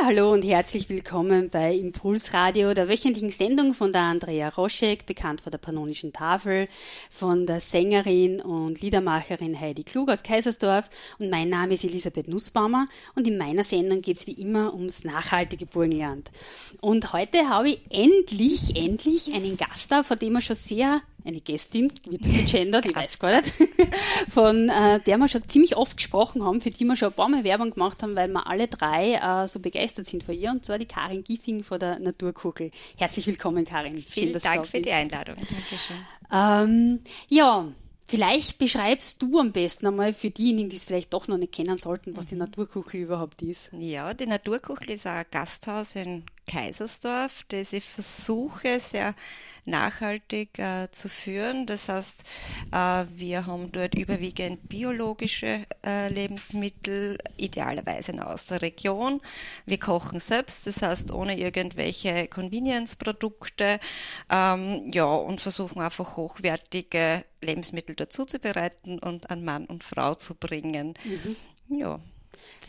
Ja, hallo und herzlich willkommen bei Impulsradio, der wöchentlichen Sendung von der Andrea Roschek, bekannt von der Pannonischen Tafel, von der Sängerin und Liedermacherin Heidi Klug aus Kaisersdorf. Und mein Name ist Elisabeth Nussbaumer und in meiner Sendung geht es wie immer ums nachhaltige Burgenland. Und heute habe ich endlich, endlich einen Gast da, von dem wir schon sehr eine Gästin, wird das gegendert, ich weiß gar nicht, von äh, der wir schon ziemlich oft gesprochen haben, für die wir schon ein paar Mal Werbung gemacht haben, weil wir alle drei äh, so begeistert sind von ihr, und zwar die Karin Giffing von der Naturkuchel. Herzlich willkommen, Karin. Schön, Vielen Dank für die Einladung. Ähm, ja, Vielleicht beschreibst du am besten einmal für diejenigen, die es vielleicht doch noch nicht kennen sollten, was die mhm. Naturkuchel überhaupt ist. Ja, die Naturkuchel ist ein Gasthaus in Kaisersdorf, das ich versuche sehr nachhaltig äh, zu führen. Das heißt, äh, wir haben dort überwiegend biologische äh, Lebensmittel, idealerweise aus der Region. Wir kochen selbst, das heißt ohne irgendwelche Convenience-Produkte. Ähm, ja, und versuchen einfach hochwertige Lebensmittel dazu zu bereiten und an Mann und Frau zu bringen. Mhm. Ja.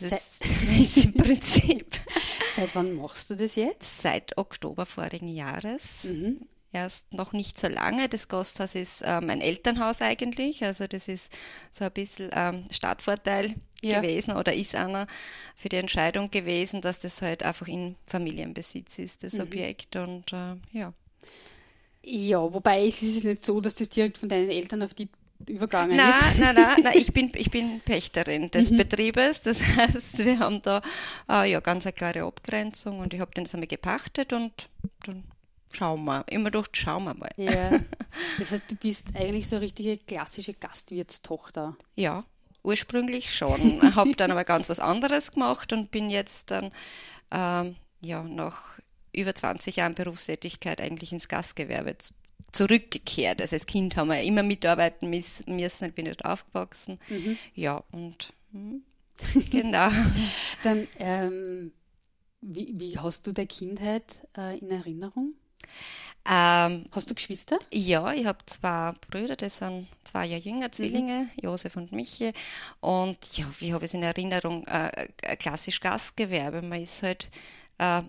Das ist im Prinzip. Seit wann machst du das jetzt? Seit Oktober vorigen Jahres. Mhm erst noch nicht so lange. Das Gasthaus ist ähm, ein Elternhaus eigentlich, also das ist so ein bisschen ähm, Startvorteil ja. gewesen oder ist einer für die Entscheidung gewesen, dass das halt einfach in Familienbesitz ist, das mhm. Objekt und äh, ja. Ja, wobei es ist nicht so, dass das direkt von deinen Eltern auf die übergangen nein, ist. Nein, nein, nein, ich bin, ich bin Pächterin des mhm. Betriebes. Das heißt, wir haben da äh, ja ganz eine klare Abgrenzung und ich habe den jetzt einmal gepachtet und dann schauen wir. Immer durch schauen wir mal. Ja. Das heißt, du bist eigentlich so eine richtige klassische Gastwirtstochter. Ja, ursprünglich schon. habe dann aber ganz was anderes gemacht und bin jetzt dann ähm, ja nach über 20 Jahren Berufstätigkeit eigentlich ins Gastgewerbe zurückgekehrt. Also als Kind haben wir immer mitarbeiten müssen, ich bin dort aufgewachsen. Mhm. Ja, und hm, genau. dann, ähm, wie, wie, hast du der Kindheit äh, in Erinnerung? Ähm, Hast du Geschwister? Ja, ich habe zwei Brüder, die sind zwei Jahre jünger, Zwillinge, mhm. Josef und Michi. Und ja, wie habe ich es in Erinnerung? Äh, klassisch Gastgewerbe. Man ist halt äh,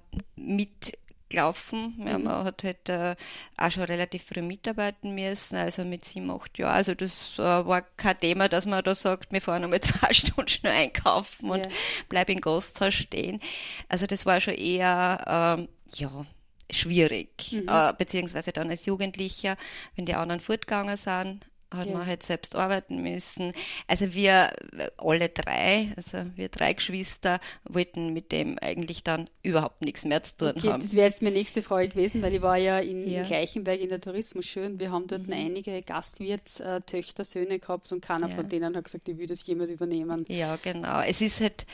mitgelaufen. Mhm. Ja, man hat halt äh, auch schon relativ früh mitarbeiten müssen, also mit sieben, acht Jahren. Also das äh, war kein Thema, dass man da sagt, wir fahren einmal zwei Stunden schnell einkaufen und ja. bleiben im Gasthaus stehen. Also das war schon eher, ähm, ja, schwierig, mhm. äh, beziehungsweise dann als Jugendlicher, wenn die anderen fortgegangen sind, hat ja. man halt selbst arbeiten müssen. Also wir alle drei, also wir drei Geschwister, wollten mit dem eigentlich dann überhaupt nichts mehr zu tun okay, haben. Das wäre jetzt meine nächste Frage gewesen, weil ich war ja in ja. Gleichenberg in der Tourismusschule und wir haben dort mhm. einige Gastwirtstöchter, Söhne gehabt und keiner ja. von denen hat gesagt, ich will das jemals übernehmen. Ja, genau. Es ist halt,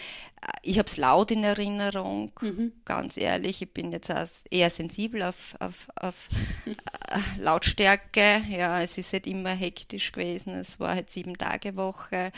ich habe es laut in Erinnerung, mhm. ganz ehrlich. Ich bin jetzt eher sensibel auf, auf, auf äh, Lautstärke. Ja, es ist halt immer hektisch gewesen. Es war halt sieben Tage Woche.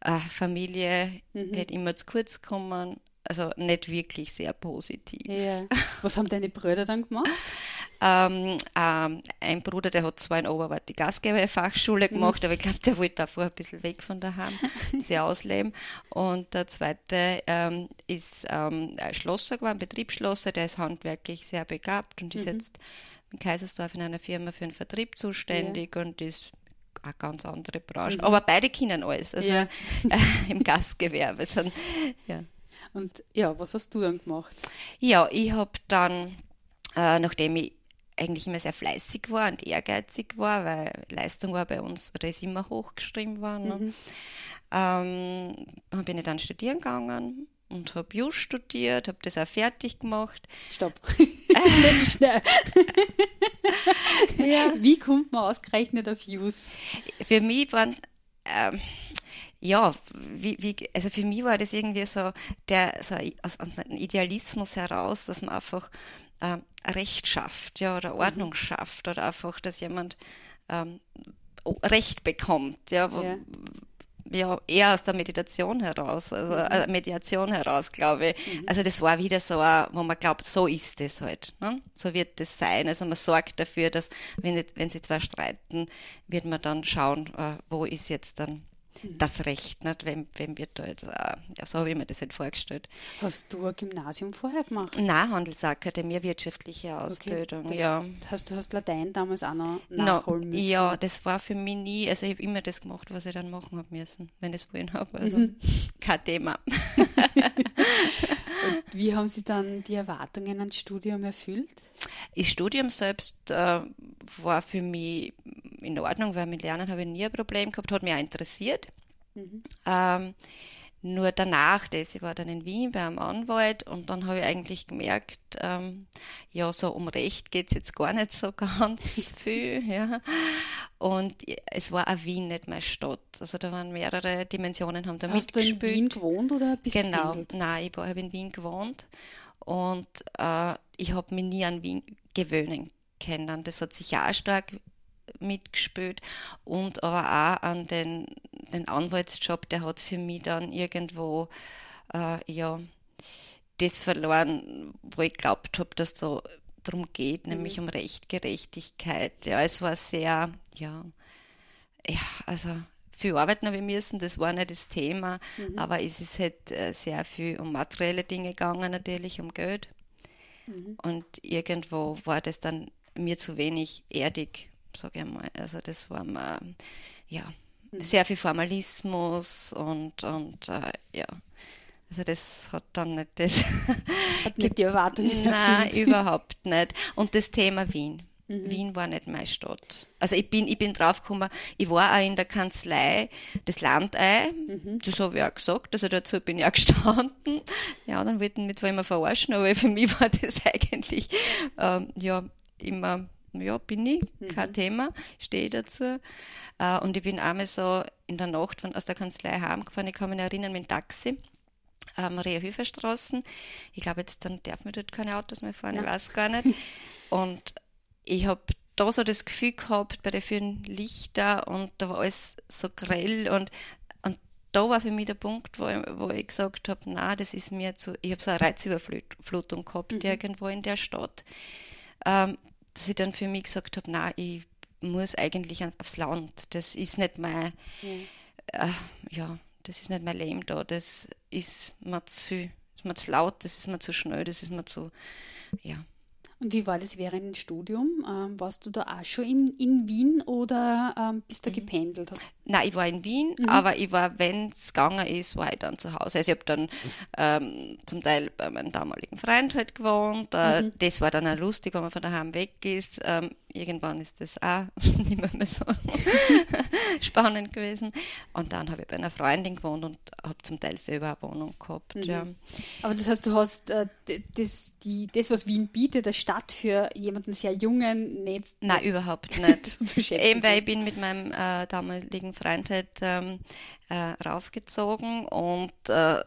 Äh, Familie mhm. hat immer zu kurz gekommen also nicht wirklich sehr positiv. Ja. Was haben deine Brüder dann gemacht? ähm, ähm, ein Bruder, der hat zwar in Oberwart die Gastgeberfachschule mhm. gemacht, mhm. aber ich glaube, der wollte davor ein bisschen weg von daheim, sehr ausleben. Und der zweite ähm, ist ähm, Schlosser geworden, Betriebsschlosser, der ist handwerklich sehr begabt und ist mhm. jetzt in Kaisersdorf in einer Firma für den Vertrieb zuständig ja. und ist eine ganz andere Branche. Mhm. Aber beide kennen alles, also ja. äh, im Gastgewerbe. Sind, ja. Und ja, was hast du dann gemacht? Ja, ich habe dann, äh, nachdem ich eigentlich immer sehr fleißig war und ehrgeizig war, weil Leistung war bei uns, ist immer hochgeschrieben worden, ne? mhm. ähm, bin ich dann studieren gegangen und habe Jus studiert, habe das auch fertig gemacht. Stopp. Nicht schnell. ja. Wie kommt man ausgerechnet auf Jus? Für mich waren ähm, ja, wie, wie, also für mich war das irgendwie so, der, so aus, aus einem Idealismus heraus, dass man einfach ähm, Recht schafft, ja, oder. Ordnung mhm. schafft, oder einfach, dass jemand ähm, Recht bekommt, ja, wo, ja. Ja eher aus der Meditation heraus, also mhm. äh, Mediation heraus, glaube ich. Mhm. Also das war wieder so, wo man glaubt, so ist es halt. Ne? So wird es sein. Also man sorgt dafür, dass wenn, wenn sie zwar streiten, wird man dann schauen, äh, wo ist jetzt dann Mhm. das Recht, nicht? Wem, wem wird da jetzt, äh, ja, so habe ich mir das halt vorgestellt. Hast du ein Gymnasium vorher gemacht? Nein, Handelsakademie, wirtschaftliche Ausbildung, okay. ja. Hast du hast Latein damals auch noch nachholen no, müssen? Ja, das war für mich nie, also ich habe immer das gemacht, was ich dann machen habe müssen, wenn ich es wollen habe, also mhm. kein Thema. Und wie haben Sie dann die Erwartungen ans Studium erfüllt? Das Studium selbst äh, war für mich in Ordnung, weil mit Lernen habe ich nie ein Problem gehabt, hat mich auch interessiert. Mhm. Ähm, nur danach, das, ich war dann in Wien beim Anwalt und dann habe ich eigentlich gemerkt, ähm, ja, so um Recht geht es jetzt gar nicht so ganz viel. Ja. Und es war auch Wien nicht meine Stadt. Also da waren mehrere Dimensionen, haben da Hast mitgespielt. Hast du in Wien gewohnt oder bist Genau, nein, ich habe in Wien gewohnt und äh, ich habe mich nie an Wien gewöhnen können. Das hat sich ja auch stark mitgespielt und aber auch an den, den Anwaltsjob, der hat für mich dann irgendwo äh, ja das verloren, wo ich glaubt habe, dass da darum geht, nämlich mhm. um Rechtgerechtigkeit. Ja, es war sehr, ja, ja, also viel arbeiten habe ich müssen, das war nicht das Thema, mhm. aber es ist halt äh, sehr viel um materielle Dinge gegangen, natürlich um Geld. Mhm. Und irgendwo war das dann mir zu wenig erdig sage ich mal. Also das war mal, ja, mhm. sehr viel Formalismus und, und äh, ja. Also das hat dann nicht das. Hat nicht die Erwartungen Nein, überhaupt nicht. Und das Thema Wien. Mhm. Wien war nicht meine Stadt. Also ich bin, ich bin draufgekommen, ich war auch in der Kanzlei des Landei, mhm. das habe ich auch gesagt, also dazu bin ich auch gestanden. Ja, dann wollten mich zwar immer verarschen, aber für mich war das eigentlich ähm, ja immer ja, bin ich, kein mhm. Thema, stehe dazu. Äh, und ich bin einmal so in der Nacht von, aus der Kanzlei heimgefahren, ich kann mich erinnern mit dem Taxi. Äh, Maria Höfer Straßen. Ich glaube, jetzt dann darf man dort keine Autos mehr fahren, ja. ich weiß gar nicht. Und ich habe da so das Gefühl gehabt bei den vielen Lichter und da war alles so grell und, und da war für mich der Punkt, wo ich, wo ich gesagt habe, na, das ist mir zu, ich habe so eine Reizüberflutung gehabt mhm. irgendwo in der Stadt. Ähm, dass ich dann für mich gesagt habe, na, ich muss eigentlich aufs Land. Das ist nicht mein, mhm. äh, ja, das ist nicht mein Leben da. Das ist mir zu viel, das ist mir zu laut, das ist mir zu schnell, das ist mir zu, ja. Und wie war das während dem Studium? Ähm, warst du da auch schon in, in Wien oder ähm, bist du mhm. gependelt? Nein, ich war in Wien, mhm. aber ich war, wenn es gegangen ist, war ich dann zu Hause. Also ich habe dann ähm, zum Teil bei meinem damaligen Freund halt gewohnt. Äh, mhm. Das war dann auch lustig, wenn man von daheim weg ist. Ähm, irgendwann ist das auch nicht mehr, mehr so spannend gewesen. Und dann habe ich bei einer Freundin gewohnt und habe zum Teil selber eine Wohnung gehabt. Mhm. Ja. Aber das heißt, du hast äh, das, die, das, was Wien bietet, der Stadt für jemanden sehr jungen, nicht. Nein, überhaupt nicht. Eben weil ich bin mit meinem äh, damaligen Freund halt ähm, äh, raufgezogen und äh,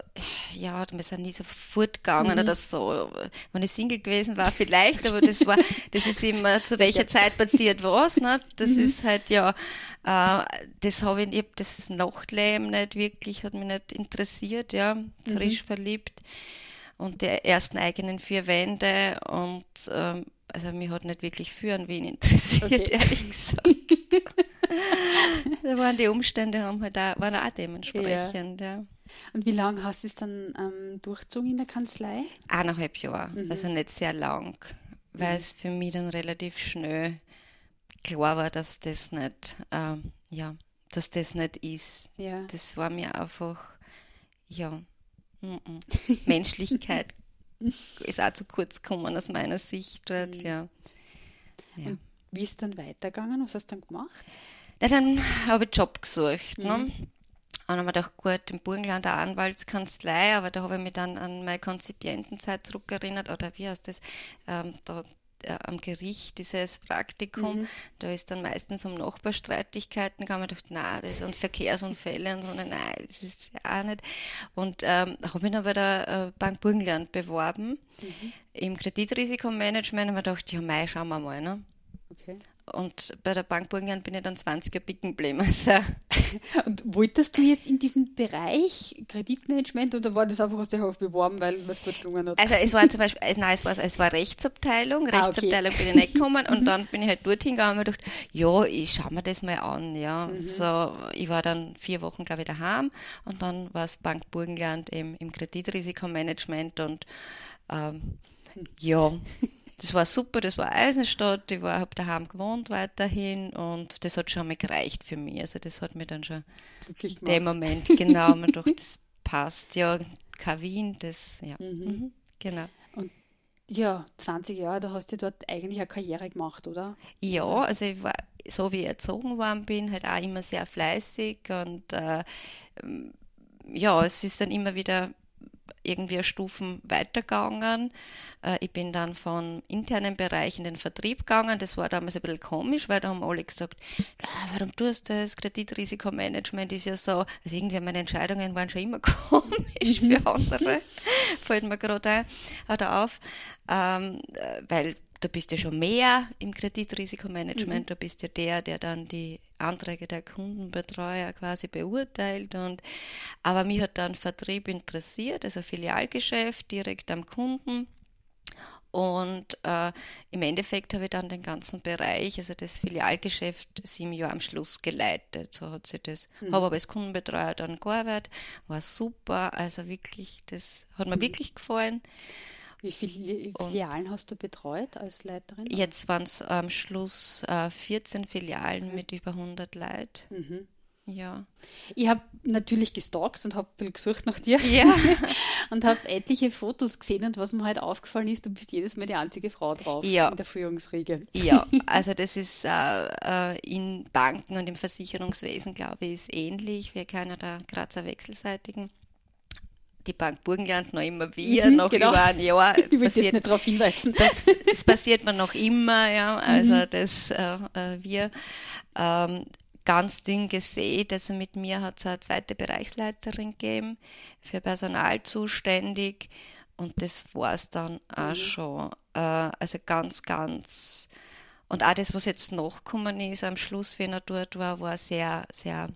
ja, wir sind nie so fortgegangen mhm. oder so. Wenn ich Single gewesen war, vielleicht, aber das war, das ist immer zu welcher Zeit passiert was, ne? Das mhm. ist halt ja, äh, das habe ich, ich hab das Nachtleben nicht wirklich, hat mich nicht interessiert, ja, frisch mhm. verliebt und die ersten eigenen vier Wände und ähm, also mich hat nicht wirklich für Wien interessiert, okay. ehrlich gesagt. Da waren die Umstände haben halt auch, waren auch dementsprechend, ja. ja. Und wie lange hast du es dann ähm, durchzogen in der Kanzlei? Eineinhalb Jahre, mhm. also nicht sehr lang, weil mhm. es für mich dann relativ schnell klar war, dass das nicht, ähm, ja, dass das nicht ist. Ja. Das war mir einfach, ja, m -m. Menschlichkeit ist auch zu kurz gekommen aus meiner Sicht dort, mhm. ja. ja. wie ist dann weitergegangen? Was hast du dann gemacht? Ja, dann habe ich Job gesucht. Ne? Mhm. Ne? Und dann habe ich gedacht, gut, im Burgenland eine Anwaltskanzlei, aber da habe ich mich dann an meine Konzipientenzeit zurückerinnert, oder wie heißt das, ähm, da äh, am Gericht dieses Praktikum, mhm. da ist dann meistens um Nachbarstreitigkeiten gegangen. Ich dachte, nein, das sind Verkehrsunfälle und so, nein, das ist ja auch nicht. Und ähm, habe mich dann bei der äh, Bank Burgenland beworben, mhm. im Kreditrisikomanagement und mir gedacht, ja, mei, schauen wir mal. Ne? Okay. Und bei der Bank Burgenland bin ich dann 20er Picken geblieben. Also. Und wolltest du jetzt in diesen Bereich Kreditmanagement oder war das einfach aus der Hälfte beworben, weil was gut gelungen hat? Also es war zum Beispiel, nein, es war, es war Rechtsabteilung, Rechtsabteilung ah, okay. bin ich nicht gekommen und mhm. dann bin ich halt dorthin gegangen und gedacht, ja, ich schaue mir das mal an, ja. Mhm. So, ich war dann vier Wochen, glaube ich, daheim und dann war es Bank Burgenland im, im Kreditrisikomanagement und ähm, ja, das war super, das war Eisenstadt, ich habe daheim gewohnt weiterhin und das hat schon mal gereicht für mich. Also das hat mir dann schon in dem Moment, genau, man dachte, das passt, ja, Wien, das, ja, mhm. Mhm, genau. Und ja, 20 Jahre, da hast du dort eigentlich eine Karriere gemacht, oder? Ja, also ich war, so wie ich erzogen worden bin, halt auch immer sehr fleißig und äh, ja, es ist dann immer wieder irgendwie Stufen weitergegangen. Äh, ich bin dann von internen Bereich in den Vertrieb gegangen. Das war damals ein bisschen komisch, weil da haben alle gesagt, ah, warum tust du das? Kreditrisikomanagement ist ja so. Also irgendwie meine Entscheidungen waren schon immer komisch für andere. Fällt mir gerade ein, auf. Ähm, weil du bist ja schon mehr im Kreditrisikomanagement, mhm. du bist ja der, der dann die Anträge der Kundenbetreuer quasi beurteilt. Und, aber mich hat dann Vertrieb interessiert, also Filialgeschäft direkt am Kunden. Und äh, im Endeffekt habe ich dann den ganzen Bereich, also das Filialgeschäft, sieben Jahre am Schluss geleitet. So hat sich das. Mhm. Habe aber als Kundenbetreuer dann gearbeitet, war super. Also wirklich, das hat mir mhm. wirklich gefallen. Wie viele Filialen und hast du betreut als Leiterin? Jetzt waren es am Schluss äh, 14 Filialen okay. mit über 100 Leuten. Mhm. Ja. Ich habe natürlich gestalkt und habe gesucht nach dir. Ja. und habe etliche Fotos gesehen und was mir halt aufgefallen ist, du bist jedes Mal die einzige Frau drauf ja. in der Führungsriege. Ja, also das ist äh, äh, in Banken und im Versicherungswesen, glaube ich, ist ähnlich. Wir kennen da Grazer Wechselseitigen die Bank Burgenland noch immer wieder, mhm, noch genau. über ein Jahr. Ich will passiert, nicht darauf hinweisen. Das, das, passiert mir noch immer, ja. Also mhm. das äh, äh, wir ähm, ganz dünn gesehen. Also mit mir hat es eine zweite Bereichsleiterin gegeben, für Personal zuständig. Und das war es dann auch mhm. schon. Äh, also ganz, ganz. Und auch das, was jetzt nachgekommen ist am Schluss, wenn er dort war, war sehr, sehr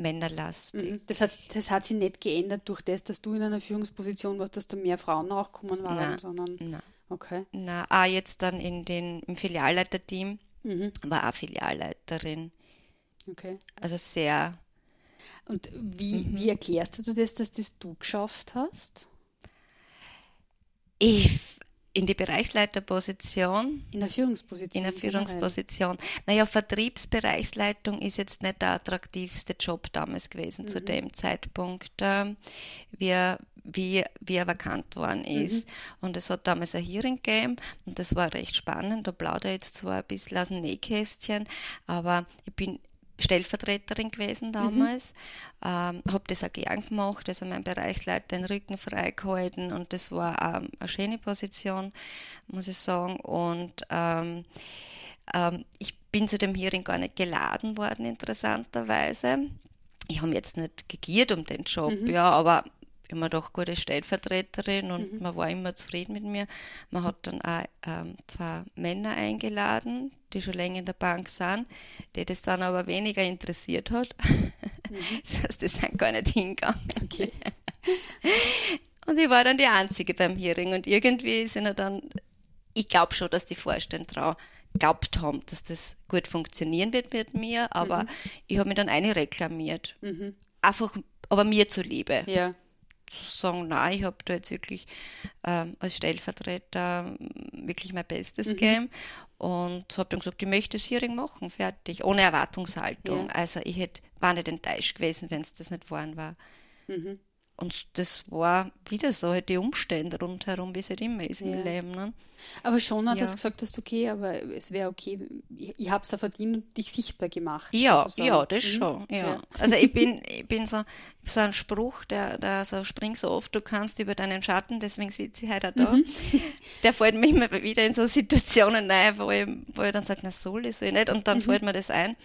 männerlastig. Mhm. Das hat, das hat sich nicht geändert durch das, dass du in einer Führungsposition warst, dass da mehr Frauen nachkommen waren, nein, sondern. Nein. Okay. Na, auch jetzt dann in den, im Filialleiterteam mhm. war auch Filialleiterin. Okay. Also sehr. Und wie, mhm. wie erklärst du das, dass das du geschafft hast? Ich in die Bereichsleiterposition. In der Führungsposition. In der Führungsposition. Naja, Vertriebsbereichsleitung ist jetzt nicht der attraktivste Job damals gewesen mhm. zu dem Zeitpunkt, äh, wie, wie, wie er vakant worden ist. Mhm. Und es hat damals ein Hearing gegeben und das war recht spannend. Da plaudere ich jetzt zwar ein bisschen aus dem Nähkästchen, aber ich bin Stellvertreterin gewesen mhm. damals, mhm. ähm, habe das auch gern gemacht, also mein Bereichsleiter den Rücken frei gehalten und das war ähm, eine schöne Position, muss ich sagen. Und ähm, ähm, ich bin zu dem Hearing gar nicht geladen worden, interessanterweise. Ich habe jetzt nicht gegiert um den Job, mhm. ja, aber immer doch gute Stellvertreterin und mhm. man war immer zufrieden mit mir. Man hat dann auch ähm, zwei Männer eingeladen, die schon länger in der Bank sind, die das dann aber weniger interessiert hat. Mhm. das heißt, die sind gar nicht hingegangen. Okay. und ich war dann die Einzige beim Hearing und irgendwie sind er dann, ich glaube schon, dass die Vorstände drauf glaubt haben, dass das gut funktionieren wird mit mir, aber mhm. ich habe mich dann eine reklamiert. Mhm. Einfach, aber mir zuliebe. Ja sagen, nein, ich habe da jetzt wirklich ähm, als Stellvertreter wirklich mein Bestes mhm. gegeben und habe dann gesagt, ich möchte das Hearing machen, fertig, ohne Erwartungshaltung. Ja. Also ich hätte, war nicht enttäuscht gewesen, wenn es das nicht geworden war. Mhm. Und das war wieder so, halt die Umstände rundherum, wie es halt immer ist ja. im Leben. Ne? Aber schon hat ja. das gesagt, dass du okay, aber es wäre okay. Ich, ich habe es ja verdient und dich sichtbar gemacht. Ja, sozusagen. ja, das mhm. schon. Ja. ja. Also ich bin, ich bin so, so ein Spruch, der, der so springt so oft, du kannst über deinen Schatten, deswegen sitze ich heute auch da. Mhm. Der fällt mir immer wieder in so Situationen ein, wo ich, wo ich dann sage, na soll ich, soll ich nicht, und dann mhm. fällt mir das ein.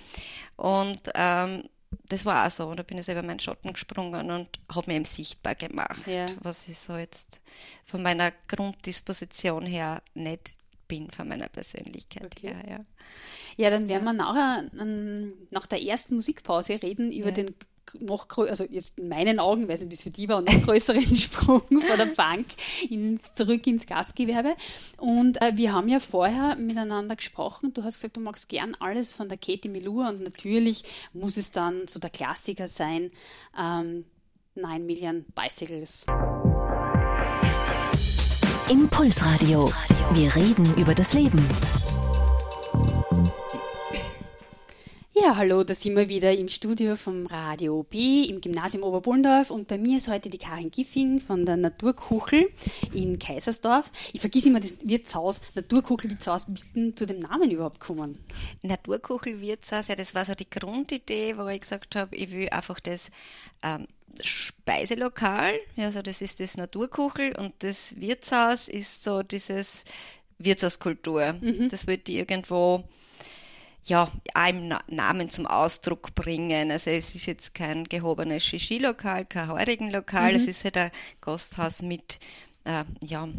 Und ähm, das war auch so. Da bin ich selber meinen Schatten gesprungen und habe mir eben sichtbar gemacht, ja. was ich so jetzt von meiner Grunddisposition her nicht bin von meiner Persönlichkeit okay. her. Ja. ja, dann werden wir nachher nach der ersten Musikpause reden über den noch also jetzt in meinen Augen, weiß nicht, wie es für die war, noch größeren Sprung von der Bank in, zurück ins Gastgewerbe. Und äh, wir haben ja vorher miteinander gesprochen. Du hast gesagt, du magst gern alles von der Katie Melua und natürlich muss es dann so der Klassiker sein, ähm, 9 Million Bicycles. Impulsradio. Wir reden über das Leben. Ja, hallo, da sind wir wieder im Studio vom Radio B im Gymnasium Oberbullendorf und bei mir ist heute die Karin Giffing von der Naturkuchel in Kaisersdorf. Ich vergesse immer das Wirtshaus, Naturkuchel Wirtshaus. Wie bist du zu dem Namen überhaupt gekommen? Naturkuchel Wirtshaus, ja, das war so die Grundidee, wo ich gesagt habe, ich will einfach das ähm, Speiselokal, also das ist das Naturkuchel und das Wirtshaus ist so dieses Wirtshauskultur. Mhm. Das wird die irgendwo ja, einem Namen zum Ausdruck bringen. Also es ist jetzt kein gehobenes Shishi-Lokal, kein Heurigen-Lokal, mhm. es ist halt ein Gasthaus mit äh, ja,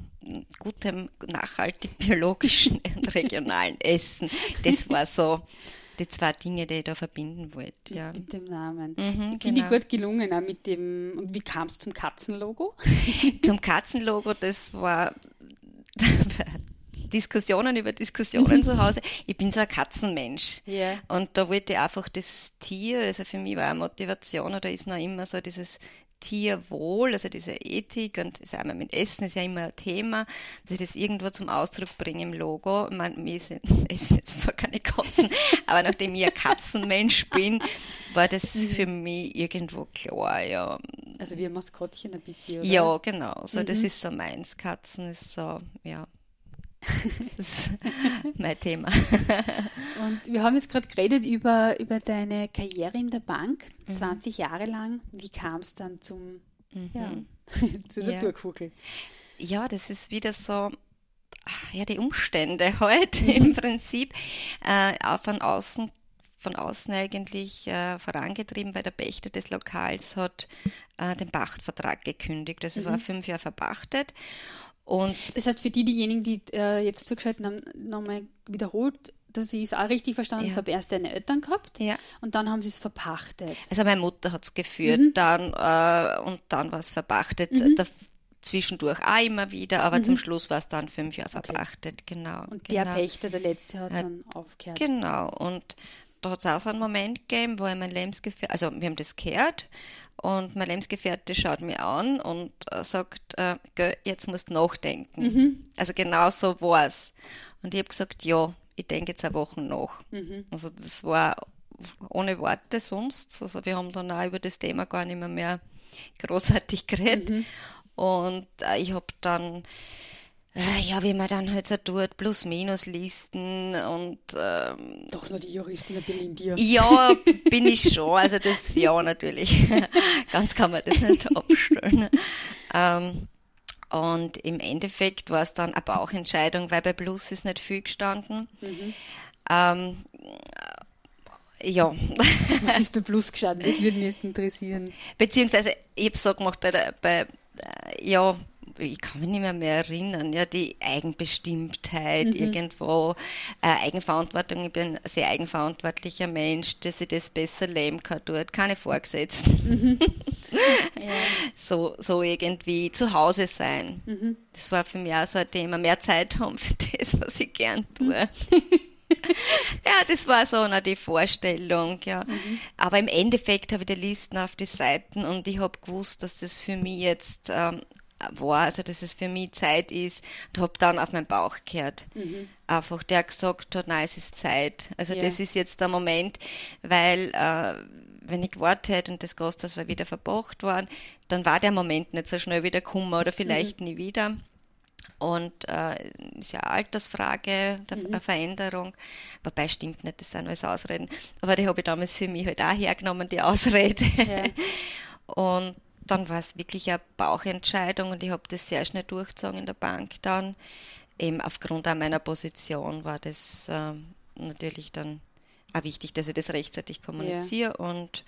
gutem, nachhaltig biologischen und regionalen Essen. Das war so die zwei Dinge, die ich da verbinden wollte. Ja. Mit dem Namen. Mhm, Finde genau. ich gut gelungen, auch mit dem. Und wie kam es zum Katzenlogo? zum Katzenlogo, das war Diskussionen über Diskussionen zu Hause. Ich bin so ein Katzenmensch. Yeah. Und da wollte ich einfach das Tier, also für mich war eine Motivation oder ist noch immer so dieses Tierwohl, also diese Ethik und das einmal mit Essen ist ja immer ein Thema, dass ich das irgendwo zum Ausdruck bringe im Logo. Ich meine, wir essen jetzt zwar keine Katzen, aber nachdem ich ein Katzenmensch bin, war das mhm. für mich irgendwo klar, ja. Also wie ein Maskottchen ein bisschen, oder? Ja, genau. So, mhm. das ist so meins. Katzen ist so, ja, das ist mein Thema. Und wir haben jetzt gerade geredet über, über deine Karriere in der Bank, mhm. 20 Jahre lang. Wie kam es dann zum, mhm. ja, zu der ja. Tourkugel? Ja, das ist wieder so, ja, die Umstände mhm. im Prinzip äh, auch von außen von außen eigentlich äh, vorangetrieben, weil der Pächter des Lokals hat äh, den Pachtvertrag gekündigt. Also mhm. war fünf Jahre verpachtet und das heißt, für die, diejenigen, die äh, jetzt zugeschaltet haben, nochmal wiederholt, dass ich es auch richtig verstanden ja. habe, erst deine Eltern gehabt ja. und dann haben sie es verpachtet. Also meine Mutter hat es geführt mhm. dann äh, und dann war es verpachtet. Mhm. zwischendurch auch immer wieder, aber mhm. zum Schluss war es dann fünf Jahre verpachtet, okay. genau. Und genau. der Pächter, der letzte, hat, hat dann aufgehört. Genau, und da hat es auch so einen Moment gegeben, wo ich mein Lebensgefährte, also wir haben das gehört und mein Lebensgefährte schaut mir an und äh, sagt, äh, jetzt musst du nachdenken. Mhm. Also genau so war es. Und ich habe gesagt, ja, ich denke jetzt eine Woche nach. Mhm. Also das war ohne Worte sonst. Also wir haben dann auch über das Thema gar nicht mehr, mehr großartig geredet. Mhm. Und äh, ich habe dann ja, wie man dann halt so tut, Plus-Minus-Listen und ähm, Doch nur die Juristin bisschen in dir. Ja, bin ich schon. Also das ja natürlich. Ganz kann man das nicht abstellen. ähm, und im Endeffekt war es dann eine Bauchentscheidung, weil bei Plus ist nicht viel gestanden. Mhm. Ähm, ja. Was ist bei Plus gestanden? Das würde mich jetzt interessieren. Beziehungsweise, ich habe so gemacht, bei, der, bei äh, ja, ich kann mich nicht mehr, mehr erinnern, ja, die Eigenbestimmtheit mhm. irgendwo, äh, Eigenverantwortung, ich bin ein sehr eigenverantwortlicher Mensch, dass ich das besser leben kann dort, keine Vorgesetzten. Mhm. ja. so, so irgendwie zu Hause sein. Mhm. Das war für mich auch so ein Thema, mehr Zeit haben für das, was ich gern tue. Mhm. ja, das war so eine die Vorstellung, ja. Mhm. Aber im Endeffekt habe ich die Listen auf die Seiten und ich habe gewusst, dass das für mich jetzt ähm, war, also dass es für mich Zeit ist und habe dann auf meinen Bauch gehört. Mhm. Einfach, der gesagt hat, nein, es ist Zeit. Also ja. das ist jetzt der Moment, weil äh, wenn ich gewartet hätte und das Gasthaus war wieder verbracht worden, dann war der Moment nicht so schnell wieder gekommen oder vielleicht mhm. nie wieder. Und äh, ist ja eine Altersfrage der mhm. Veränderung. Wobei stimmt nicht, das sind alles Ausreden. Aber die habe ich damals für mich halt auch hergenommen, die Ausrede. Ja. Und dann war es wirklich eine Bauchentscheidung und ich habe das sehr schnell durchgezogen in der Bank dann. Eben aufgrund meiner Position war das äh, natürlich dann auch wichtig, dass ich das rechtzeitig kommuniziere. Ja. Und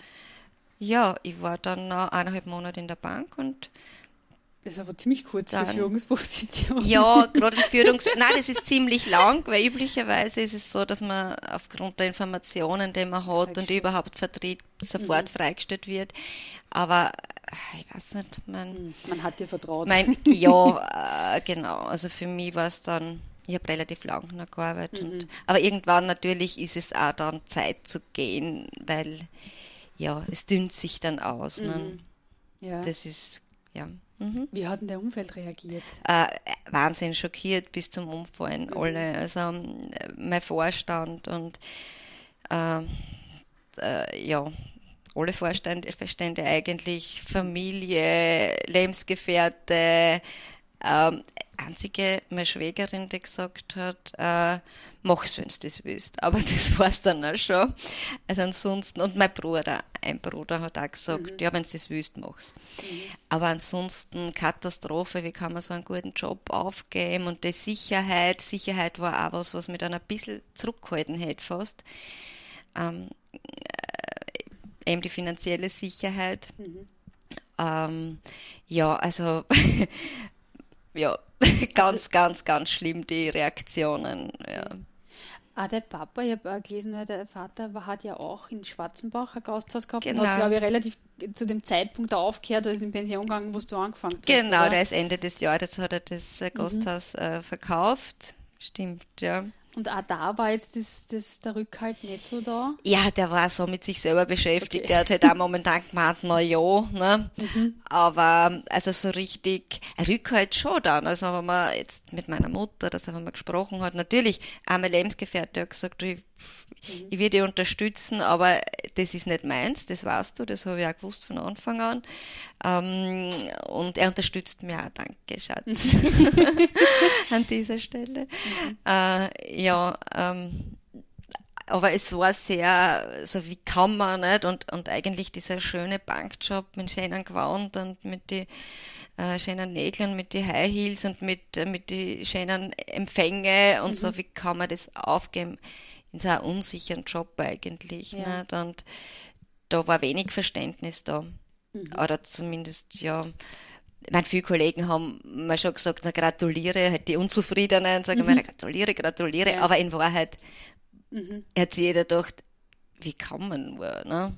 ja, ich war dann noch eineinhalb Monate in der Bank und Das ist aber ziemlich kurz Dann- für Führungsposition. Ja, gerade in Führungs... Nein, das ist ziemlich lang, weil üblicherweise ist es so, dass man aufgrund der Informationen, die man hat und überhaupt vertritt, sofort freigestellt wird. Aber äh, ich weiß nicht, man, Man hat dir vertraut. mein, ja, äh, genau. Also für mich war es dann, ich habe relativ lang noch gearbeitet. Und, aber irgendwann natürlich ist es auch dann Zeit zu gehen, weil ja, es dünnt sich dann aus. Ne? ja. Das ist, ja. Mhm Wie hat denn der Umfeld reagiert? äh, Wahnsinn schockiert bis zum Umfallen alle. Also ähm, mein Vorstand und äh, äh, ja, alle Vorstände Vorstände eigentlich, Familie, Lebensgefährte, ähm, einzige meine Schwägerin, die gesagt hat, äh, mach's, wenn du das willst. Aber das war's dann auch schon. Also ansonsten, und mein Bruder, ein Bruder hat auch gesagt, ja, wenn du das willst, mach's. Aber ansonsten Katastrophe, wie kann man so einen guten Job aufgeben und die Sicherheit, Sicherheit war auch was, was mich dann ein bisschen zurückgehalten hätte fast. Ähm, äh, eben die finanzielle Sicherheit. Ähm, ja, also ja, ganz, ganz, ganz schlimm die Reaktionen. Ja. Ah, der Papa, ich habe gelesen, weil der Vater war, hat ja auch in Schwarzenbach ein Gasthaus gehabt und Genau. hat, glaube ich, relativ zu dem Zeitpunkt da aufgehört, oder ist in Pension gegangen, wo du angefangen hast. Genau, oder? der ist Ende des Jahres hat er das äh, Gasthaus äh, verkauft. Stimmt, ja. Und auch da war jetzt das, das, der Rückhalt nicht so da. Ja, der war so mit sich selber beschäftigt. Okay. Der hat halt auch momentan gemeint, na ja, ne? Aber also so richtig Rückhalt schon dann. Also wenn man jetzt mit meiner Mutter, das haben wir gesprochen hat, natürlich, auch mein Lebensgefährte hat gesagt, du, ich, ich will dich unterstützen, aber das ist nicht meins, das weißt du, das habe ich auch gewusst von Anfang an. Ähm, und er unterstützt mich auch, danke, Schatz, an dieser Stelle. Äh, ja, ähm, aber es war sehr, so wie kann man nicht? Und, und eigentlich dieser schöne Bankjob mit schönen Gewand und mit die äh, schönen Nägeln, mit die High Heels und mit, äh, mit die schönen Empfänge und so, wie kann man das aufgeben in so einen unsicheren Job eigentlich, Ja. nicht? Und da war wenig Verständnis da. Oder zumindest, ja, ich meine, viele Kollegen haben mir schon gesagt, na gratuliere, halt die Unzufriedenen sagen mir, na, gratuliere, gratuliere, Ja. aber in Wahrheit hat sich jeder gedacht, wie kann man nur, ne?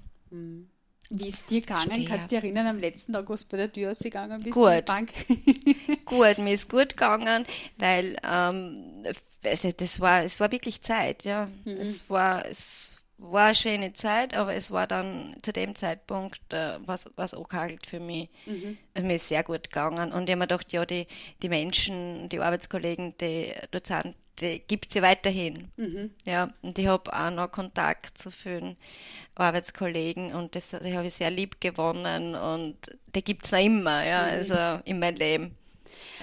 Wie ist dir gegangen? Stehe. Kannst du dich erinnern, am letzten Tag, was bei der Tür ausgegangen bist? Gut. Bank? Gut, mir ist gut gegangen, weil ähm, also das war, es war wirklich Zeit, ja. Es war, es war eine schöne Zeit, aber es war dann zu dem Zeitpunkt äh, was, was auch kalt für mich. Also Mir ist sehr gut gegangen. Und ich habe mir gedacht, ja, die, die Menschen, die Arbeitskollegen, die sind, die gibt es ja weiterhin. Ja, und ich habe auch noch Kontakt zu vielen Arbeitskollegen und das, die habe ich sehr lieb gewonnen und die gibt es noch immer, ja, also in meinem Leben.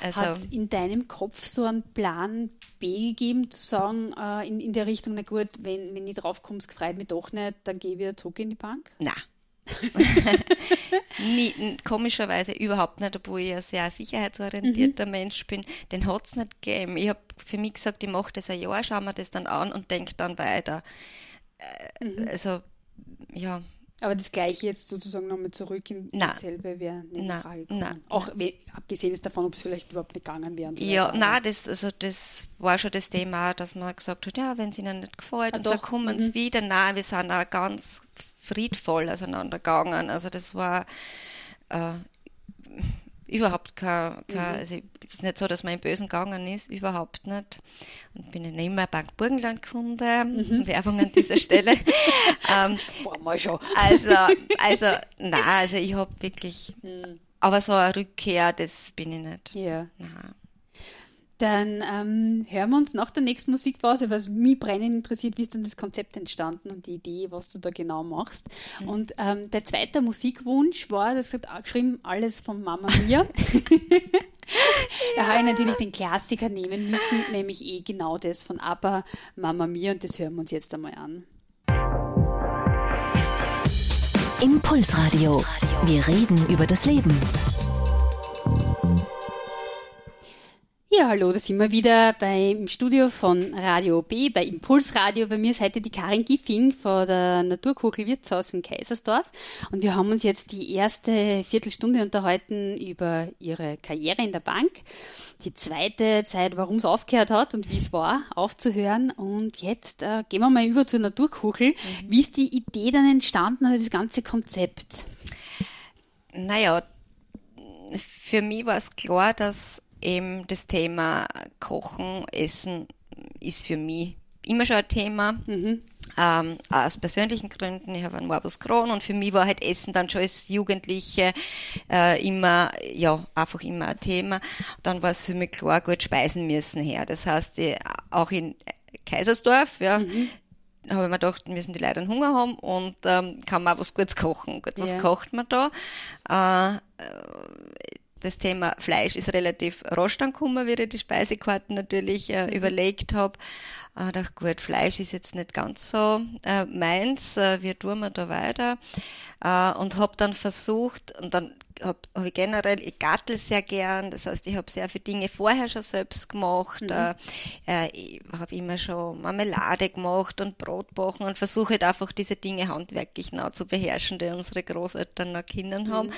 Also, Hat es in deinem Kopf so einen Plan B gegeben, zu sagen, äh, in, in der Richtung, na gut, wenn, wenn ich draufkomme, gefreut mich doch nicht, dann gehe ich wieder zurück in die Bank? na. Nie, komischerweise überhaupt nicht, obwohl ich ein sehr sicherheitsorientierter Mensch bin. Den hat es nicht gegeben. Ich habe für mich gesagt, ich mache das ein Jahr, schaue mir das dann an und denke dann weiter. Äh, Also, ja, Aber das Gleiche jetzt sozusagen nochmal zurück in Nein. dasselbe wäre nicht in Nein, Frage gekommen. nein. Auch we- abgesehen ist davon, ob es vielleicht überhaupt nicht gegangen wäre. so Ja, nein, das, also das war schon das Thema, dass man gesagt hat, ja, wenn es ihnen nicht gefällt Ah, und so doch, kommen sie wieder. Nein, wir sind auch ganz friedvoll auseinandergegangen. Also das war äh, überhaupt kein, kein also es ist nicht so, dass man im Bösen gegangen ist, überhaupt nicht. Und bin ja nicht mehr Bank Burgenland-Kunde, Werbung an dieser Stelle. ähm, Boah, mal schon. also, also, nein, also ich habe wirklich, aber so eine Rückkehr, das bin ich nicht. Ja. Nein. Dann ähm, hören wir uns nach der nächsten Musikpause, was mich brennend interessiert, wie ist denn das Konzept entstanden und die Idee, was du da genau machst. Und ähm, der zweite Musikwunsch war, das hat auch geschrieben, alles von Mama Mia. da habe ich natürlich den Klassiker nehmen müssen, nämlich eh genau das von ABBA, Mama Mia, und das hören wir uns jetzt einmal an. Impulsradio. Wir reden über das Leben. Ja, hallo, da sind wir wieder beim Studio von Radio B, bei Impulsradio. Bei mir ist heute die Karin Giffing von der Naturkugel Wirtshaus in Kaisersdorf. Und wir haben uns jetzt die erste Viertelstunde unterhalten über ihre Karriere in der Bank. Die zweite Zeit, warum es aufgehört hat und wie es war, aufzuhören. Und jetzt äh, gehen wir mal über zur Naturkugel. Mhm. Wie ist die Idee dann entstanden, also das ganze Konzept? Naja, für mich war es klar, dass eben das Thema Kochen, Essen ist für mich immer schon ein Thema. Mhm. Ähm, aus persönlichen Gründen, ich habe einen Morbus Crohn und für mich war halt Essen dann schon als Jugendliche äh, immer, ja, einfach immer ein Thema. Dann war es für mich klar, gut, Speisen müssen her. Das heißt, ich, auch in Kaisersdorf, ja, mhm habe ich mir gedacht, müssen die Leute einen Hunger haben und ähm, kann man auch was Gutes kochen. Gut, was ja. kocht man da? Äh, das Thema Fleisch ist relativ rasch dann gekommen, wie ich die Speisekarten natürlich äh, mhm. überlegt habe. Äh, dachte, gut, Fleisch ist jetzt nicht ganz so äh, meins, äh, wie tun wir da weiter? Äh, und habe dann versucht, und dann habe hab ich generell, ich gartel sehr gern, das heißt, ich habe sehr viele Dinge vorher schon selbst gemacht. Mhm. Äh, äh ich habe immer schon Marmelade gemacht und Brot backen und versuche halt einfach diese Dinge handwerklich nah zu beherrschen, die unsere Großeltern noch Kinder mhm. haben.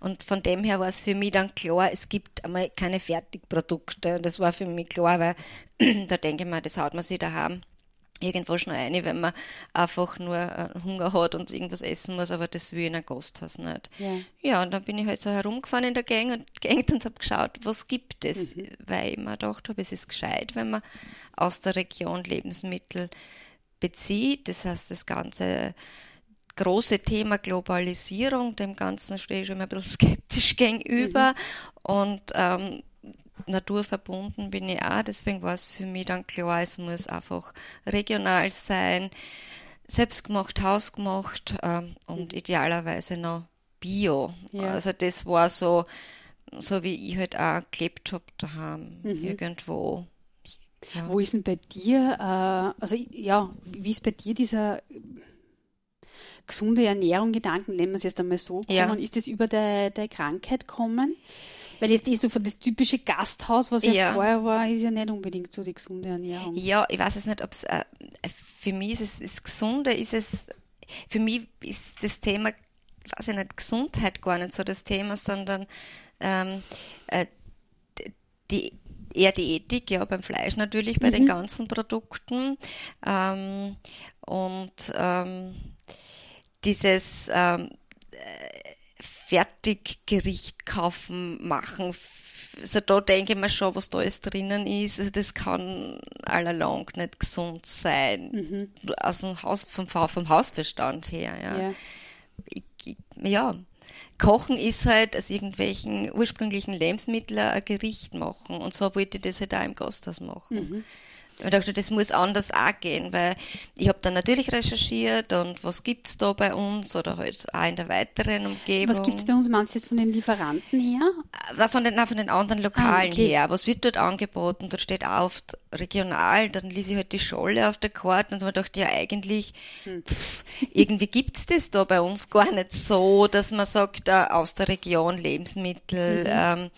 Und von dem her war es für mich dann klar, es gibt einmal keine Fertigprodukte. Und das war für mich klar, weil da denke ich mir, das haut man sich daheim irgendwo schnell rein, wenn man einfach nur äh, Hunger hat und irgendwas essen muss, aber das will in einem Gasthaus nicht. Ja. ja, und dann bin ich halt so herumgefahren in der Gang und, Gang und habe geschaut, was gibt es, mhm. weil ich mir gedacht habe, es ist gescheit, wenn man aus der Region Lebensmittel bezieht. Das heißt, das ganze große Thema Globalisierung, dem Ganzen stehe ich schon ein bisschen skeptisch gegenüber. Mhm. Und ähm, naturverbunden bin ich auch, deswegen war es für mich dann klar, es muss einfach regional sein, selbstgemacht, hausgemacht ähm, und idealerweise noch Bio. Ja. Also das war so, so wie ich halt auch gelebt habe daheim, mhm. irgendwo. Ja. Wo ist denn bei dir, äh, also ja, wie ist bei dir dieser gesunde Ernährung Gedanken, nennen wir es jetzt einmal so, ja. ist das über der, der Krankheit kommen? Weil jetzt ist so von das typische Gasthaus, was ja, ja, vorher war, ist ja nicht unbedingt so die gesunde Ernährung. Ja, ich weiß es nicht, ob es, äh, für mich ist es, das Gesunde, ist es, für mich ist das Thema, weiß ich nicht, Gesundheit gar nicht so das Thema, sondern ähm, äh, die, eher die Ethik, ja, beim Fleisch natürlich, bei mhm. den ganzen Produkten. Ähm, und ähm, dieses ähm, Fertiggericht kaufen, machen. Also da denke ich mir schon, was da alles drinnen ist. Also das kann allalong nicht gesund sein. Mhm. Aus dem Haus, vom, vom Hausverstand her, ja. Ja. Ich, ich, ja. Kochen ist halt aus irgendwelchen ursprünglichen Lebensmitteln ein Gericht machen. Und so wollte ich das halt auch im Gasthaus machen. Mhm. Ich dachte, das muss anders auch gehen, weil ich habe dann natürlich recherchiert und was gibt es da bei uns oder halt auch in der weiteren Umgebung. Was gibt es bei uns, meinst du jetzt von den Lieferanten her? Äh, von den, nein, von den anderen Lokalen ah, okay. her. Was wird dort angeboten? Dort steht auf regional, dann ließ ich halt die Scholle auf der Karte und so dachte, ja eigentlich, hm. pff, irgendwie gibt's das da bei uns gar nicht so, dass man sagt, äh, aus der Region Lebensmittel. Mhm. Ähm,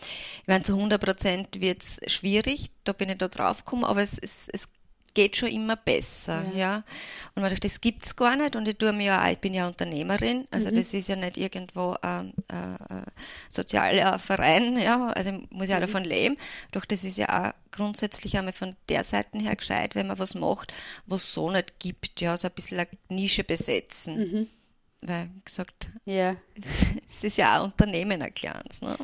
ich meine, zu 100 Prozent wird's schwierig, da bin ich da drauf gekommen, aber es, es, es geht schon immer besser, ja. ja. Und man dachte, das gibt's gar nicht und ich tue mir ja, ich bin ja Unternehmerin, also mhm. das ist ja nicht irgendwo ein äh, äh, sozialer Verein, ja, also ich muss ja mhm. davon leben. Doch das ist ja auch grundsätzlich einmal von der Seite her gescheit, wenn man was macht, was es so nicht gibt, ja, so ein bisschen eine Nische besetzen. Mhm. Weil, wie gesagt, ja. es ist ja auch Unternehmen ein kleines. Ne?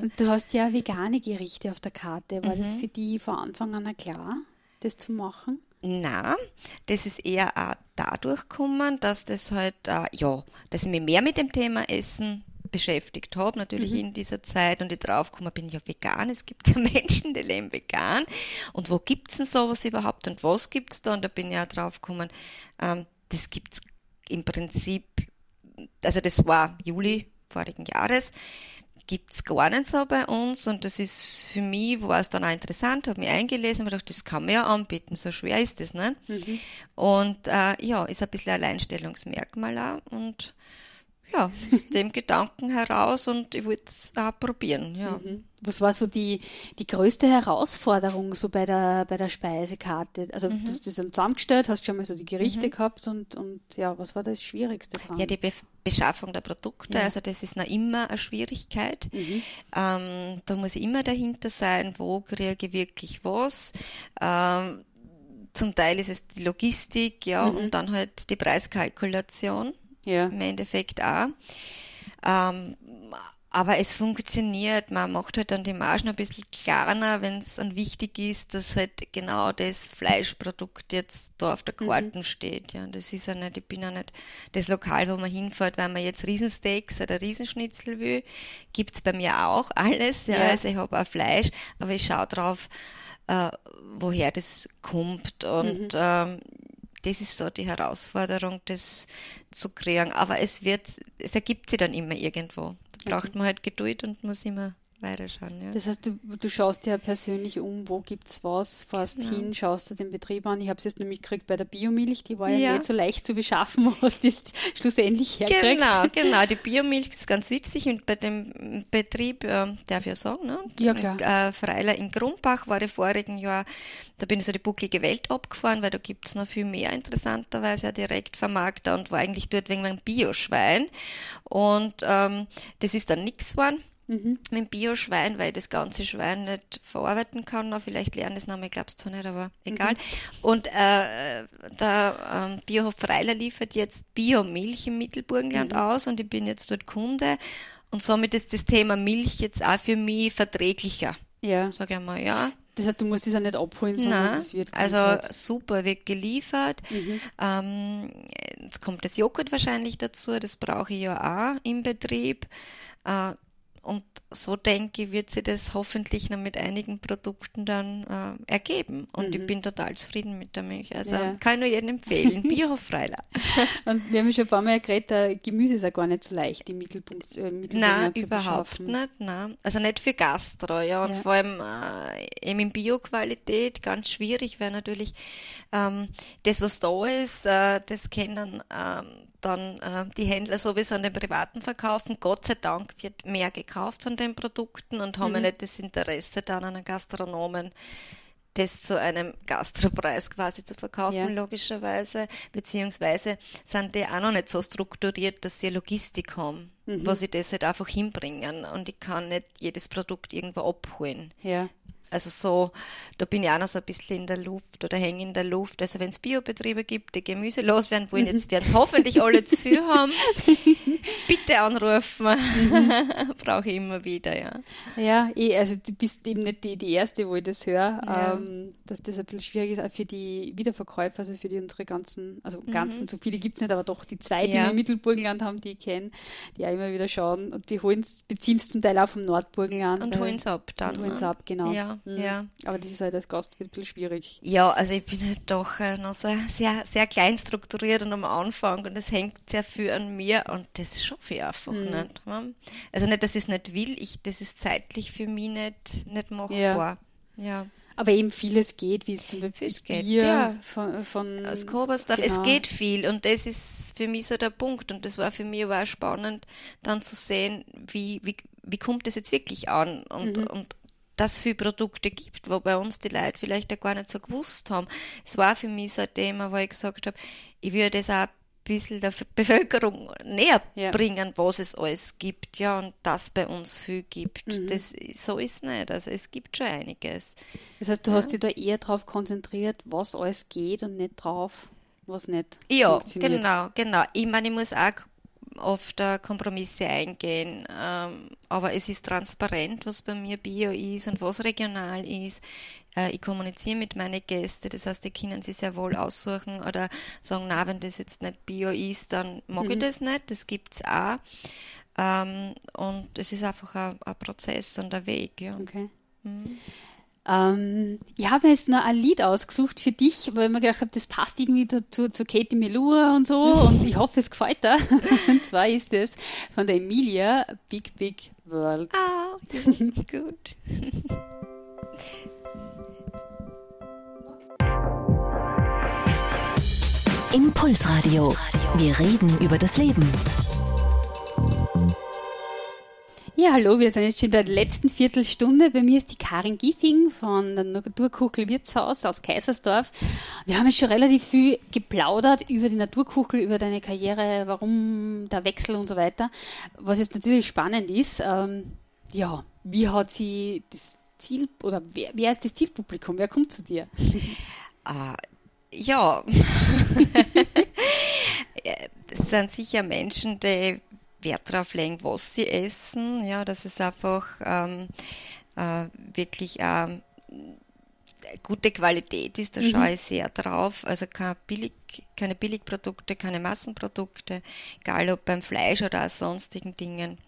Und du hast ja vegane Gerichte auf der Karte. War das mhm. für die von Anfang an klar? das zu machen? Na, das ist eher auch dadurch gekommen, dass das halt, äh, ja, dass ich mich mehr mit dem Thema Essen beschäftigt habe, natürlich mhm. in dieser Zeit und ich draufgekommen bin, ja vegan, es gibt ja Menschen, die leben vegan und wo gibt es denn sowas überhaupt und was gibt es da und da bin ich auch draufgekommen, ähm, das gibt es im Prinzip, also das war Juli vorigen Jahres, gibt's gar nicht so bei uns und das ist für mich, war es dann auch interessant, habe mich eingelesen und gedacht, das kann man ja anbieten, so schwer ist das nicht. Mhm. Und äh, ja, ist ein bisschen ein Alleinstellungsmerkmal auch und ja, aus dem Gedanken heraus und ich wollte es auch probieren, ja. Mhm. Was war so die, die größte Herausforderung so bei der, bei der Speisekarte? Also mhm. du hast das dann zusammengestellt, hast schon mal so die Gerichte mhm. gehabt und, und ja, was war das Schwierigste dran? Ja, die Be Beschaffung der Produkte, ja. also das ist noch immer eine Schwierigkeit. Mhm. Ähm, da muss ich immer dahinter sein, wo kriege ich wirklich was. Ähm, zum Teil ist es die Logistik, ja, mhm. und dann halt die Preiskalkulation. Ja. Im Endeffekt auch. Ähm, aber es funktioniert. Man macht halt dann die Margen ein bisschen kleiner, wenn es dann wichtig ist, dass halt genau das Fleischprodukt jetzt da auf der. Karten mhm. steht. Ja, das ist ja nicht, ich bin ja nicht das Lokal, wo man hinfährt, weil man jetzt Riesensteaks oder Riesenschnitzel will. Gibt's bei mir auch alles. Ja, ja. also ich habe auch Fleisch, aber ich schaue drauf, äh, woher das kommt und mhm. ähm, das ist so die Herausforderung, das zu kriegen. Aber es wird, es ergibt sich dann immer irgendwo. Da braucht man halt Geduld und muss immer weiterschauen. Ja. Das heißt, du, du schaust ja persönlich um, wo gibt es was, fährst genau. hin, schaust du den Betrieb an. Ich habe es jetzt nämlich gekriegt bei der Biomilch, die war ja, ja, nicht so leicht zu beschaffen, was das schlussendlich herkriegt. Genau, genau. Die Biomilch ist ganz witzig und bei dem Betrieb, äh, darf ich ja sagen, ne? Ja, klar. Äh, Freiler in Grumbach war ich vorigen Jahr, da bin ich so die bucklige Welt abgefahren, weil da gibt es noch viel mehr interessanterweise direkt Vermarkter und war eigentlich dort wegen einem Bioschwein. Und ähm, das ist dann nichts geworden mhm. mit Bio-Schwein, weil ich das ganze Schwein nicht verarbeiten kann. Noch vielleicht lernen das noch, ich glaube es zwar nicht, aber egal. Mhm. Und äh, der ähm, Biohof Freiler liefert jetzt Biomilch im Mittelburgenland mhm. aus und ich bin jetzt dort Kunde. Und somit ist das Thema Milch jetzt auch für mich verträglicher. Ja. Sag ich mal, ja. Das heißt, du musst es ja nicht abholen, sondern Nein, das wird Also super, wird geliefert. Mhm. Ähm, jetzt kommt das Joghurt wahrscheinlich dazu, das brauche ich ja auch im Betrieb. Äh, und so denke ich, wird sich das hoffentlich noch mit einigen Produkten dann äh, ergeben. Und mhm. ich bin total zufrieden mit der Milch. Also ja. kann ich nur jedem empfehlen. Biofreiler. Und wir haben schon ein paar Mal geredet, Gemüse ist ja gar nicht so leicht, im Mittelpunkt, äh, Mittelpunkt nein, zu überhaupt beschaffen. nicht. Nein. Also nicht für Gastro, ja. Und ja. vor allem äh, eben in Bio-Qualität ganz schwierig, weil natürlich ähm, das, was da ist, äh, das kennen ähm, dann äh, die Händler sowieso an den Privaten verkaufen. Gott sei Dank wird mehr gekauft von den Produkten und haben mhm. nicht das Interesse dann an einen Gastronomen, das zu einem Gastropreis quasi zu verkaufen, ja. logischerweise. Beziehungsweise sind die auch noch nicht so strukturiert, dass sie Logistik haben, mhm. wo sie das halt einfach hinbringen. Und ich kann nicht jedes Produkt irgendwo abholen. Ja also so, da bin ich auch noch so ein bisschen in der Luft oder hänge in der Luft. Also wenn es Biobetriebe gibt, die Gemüse loswerden wollen, jetzt werden es hoffentlich alle zu haben. Bitte anrufen. Mhm. Brauche ich immer wieder, ja. Ja, eh, also du bist eben nicht die, die Erste, wo ich das höre, ja. ähm, dass das ein bisschen schwierig ist, auch für die Wiederverkäufer, also für die unsere ganzen, also mhm. ganzen, so viele gibt es nicht, aber doch die zwei, die ja. wir im Mittelburgenland haben, die ich kenne, die auch immer wieder schauen und die beziehen es zum Teil auch vom Nordburgenland. Und holen es ab dann. Und holen es ab, genau. Ja. Mhm. Ja. Aber das ist halt als Gast ein bisschen schwierig. Ja, also ich bin halt doch äh, noch so sehr, sehr klein strukturiert und am Anfang und es hängt sehr viel an mir und das schaffe ich einfach mhm. nicht. Also nicht, dass ich es nicht will, ich, das ist zeitlich für mich nicht, nicht machbar. Ja. ja. Aber eben vieles geht, wie es zum Beispiel geht, ja. von, von Aus Kobersdorf. Genau. Es geht viel und das ist für mich so der Punkt und das war für mich aber auch spannend, dann zu sehen, wie, wie, wie kommt es jetzt wirklich an und, mhm. und dass es viele Produkte gibt, wo bei uns die Leute vielleicht auch gar nicht so gewusst haben. Es war für mich so ein Thema, wo ich gesagt habe, ich würde das auch ein bisschen der Bevölkerung näher ja. bringen, was es alles gibt, ja, und dass bei uns viel gibt. Mhm. Das, so ist es nicht. Also es gibt schon einiges. Das heißt, du ja. hast dich da eher darauf konzentriert, was alles geht und nicht drauf, was nicht. Ja, genau, genau. Ich meine, ich muss auch oft Kompromisse eingehen, ähm, aber es ist transparent, was bei mir Bio ist und was regional ist. Äh, ich kommuniziere mit meinen Gästen, das heißt, die können sich sehr wohl aussuchen oder sagen, na, wenn das jetzt nicht Bio ist, dann mag mhm. ich das nicht, das gibt es auch. Ähm, und es ist einfach ein, ein, Prozess und ein Weg. Ja. Okay. Mhm. Ähm, ich habe jetzt noch ein Lied ausgesucht für dich, weil ich mir gedacht habe, das passt irgendwie dazu, zu Katie Melua und so und ich hoffe, es gefällt dir. und zwar ist es von der Emilia Big Big World. Ah, oh, gut. Impulsradio. Wir reden über das Leben. Ja, hallo, wir sind jetzt schon in der letzten Viertelstunde. Bei mir ist die Karin Giffing von der Naturkuchel Wirtshaus aus Kaisersdorf. Wir haben jetzt schon relativ viel geplaudert über die Naturkuchel, über deine Karriere, warum der Wechsel und so weiter. Was jetzt natürlich spannend ist, ähm, ja, wie hat sie das Ziel, oder wer, wer ist das Zielpublikum? Wer kommt zu dir? Uh, ja, das sind sicher Menschen, die Wert darauf legen, was sie essen, ja, dass es einfach ähm, äh, wirklich ähm, gute Qualität ist, da mhm. schaue ich sehr drauf. Also keine, billig, keine Billigprodukte, keine Massenprodukte, egal ob beim Fleisch oder auch sonstigen Dingen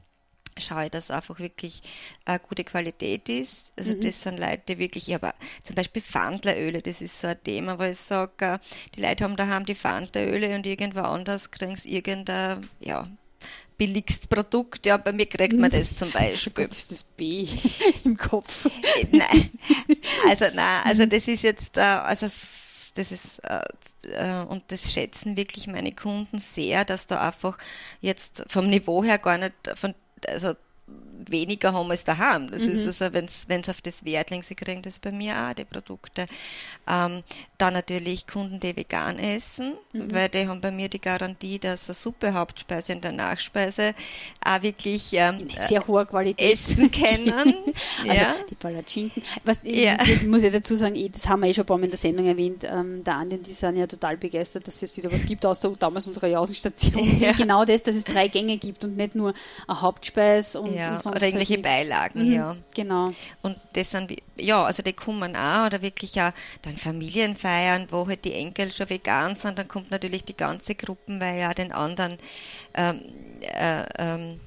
schaue ich, dass einfach wirklich äh, gute Qualität ist. Also mhm. das sind Leute, die wirklich, aber zum Beispiel Fandleröle, das ist so ein Thema, wo ich sage, äh, die Leute haben daheim die Fandleröle und irgendwo anders kriegen sie irgendein, ja, billigst Produkt. Ja, bei mir kriegt man das zum Beispiel. Das ist das B im Kopf. Äh, nein. Also, nein, also das ist jetzt, äh, also das ist, äh, und das schätzen wirklich meine Kunden sehr, dass da einfach jetzt vom Niveau her gar nicht von, also weniger haben als daheim. Das mhm. ist also, wenn es auf das Wert legen, sie kriegen das bei mir auch, die Produkte. Ähm, dann natürlich Kunden, die vegan essen, mhm. weil die haben bei mir die Garantie, dass eine Suppe, Hauptspeise und der Nachspeise auch wirklich ähm, sehr hohe Qualität essen können. also ja. die Palatschinken. Was, ja. ich, muss ja dazu sagen, das haben wir eh schon ein paar Mal in der Sendung erwähnt, ähm, der Andien, die sind ja total begeistert, dass es jetzt wieder was gibt, außer damals unserer Jausenstation. Ja. Genau das, dass es drei Gänge gibt und nicht nur eine Hauptspeise und, ja. und sonst oder irgendwelche nichts. Beilagen, mhm. ja. Genau. Und das sind, ja, also die kommen auch, oder wirklich auch dann Familienfeiern feiern, wo halt die Enkel schon vegan sind, dann kommt natürlich die ganze Gruppe, weil ja den anderen ähm, äh, ähm,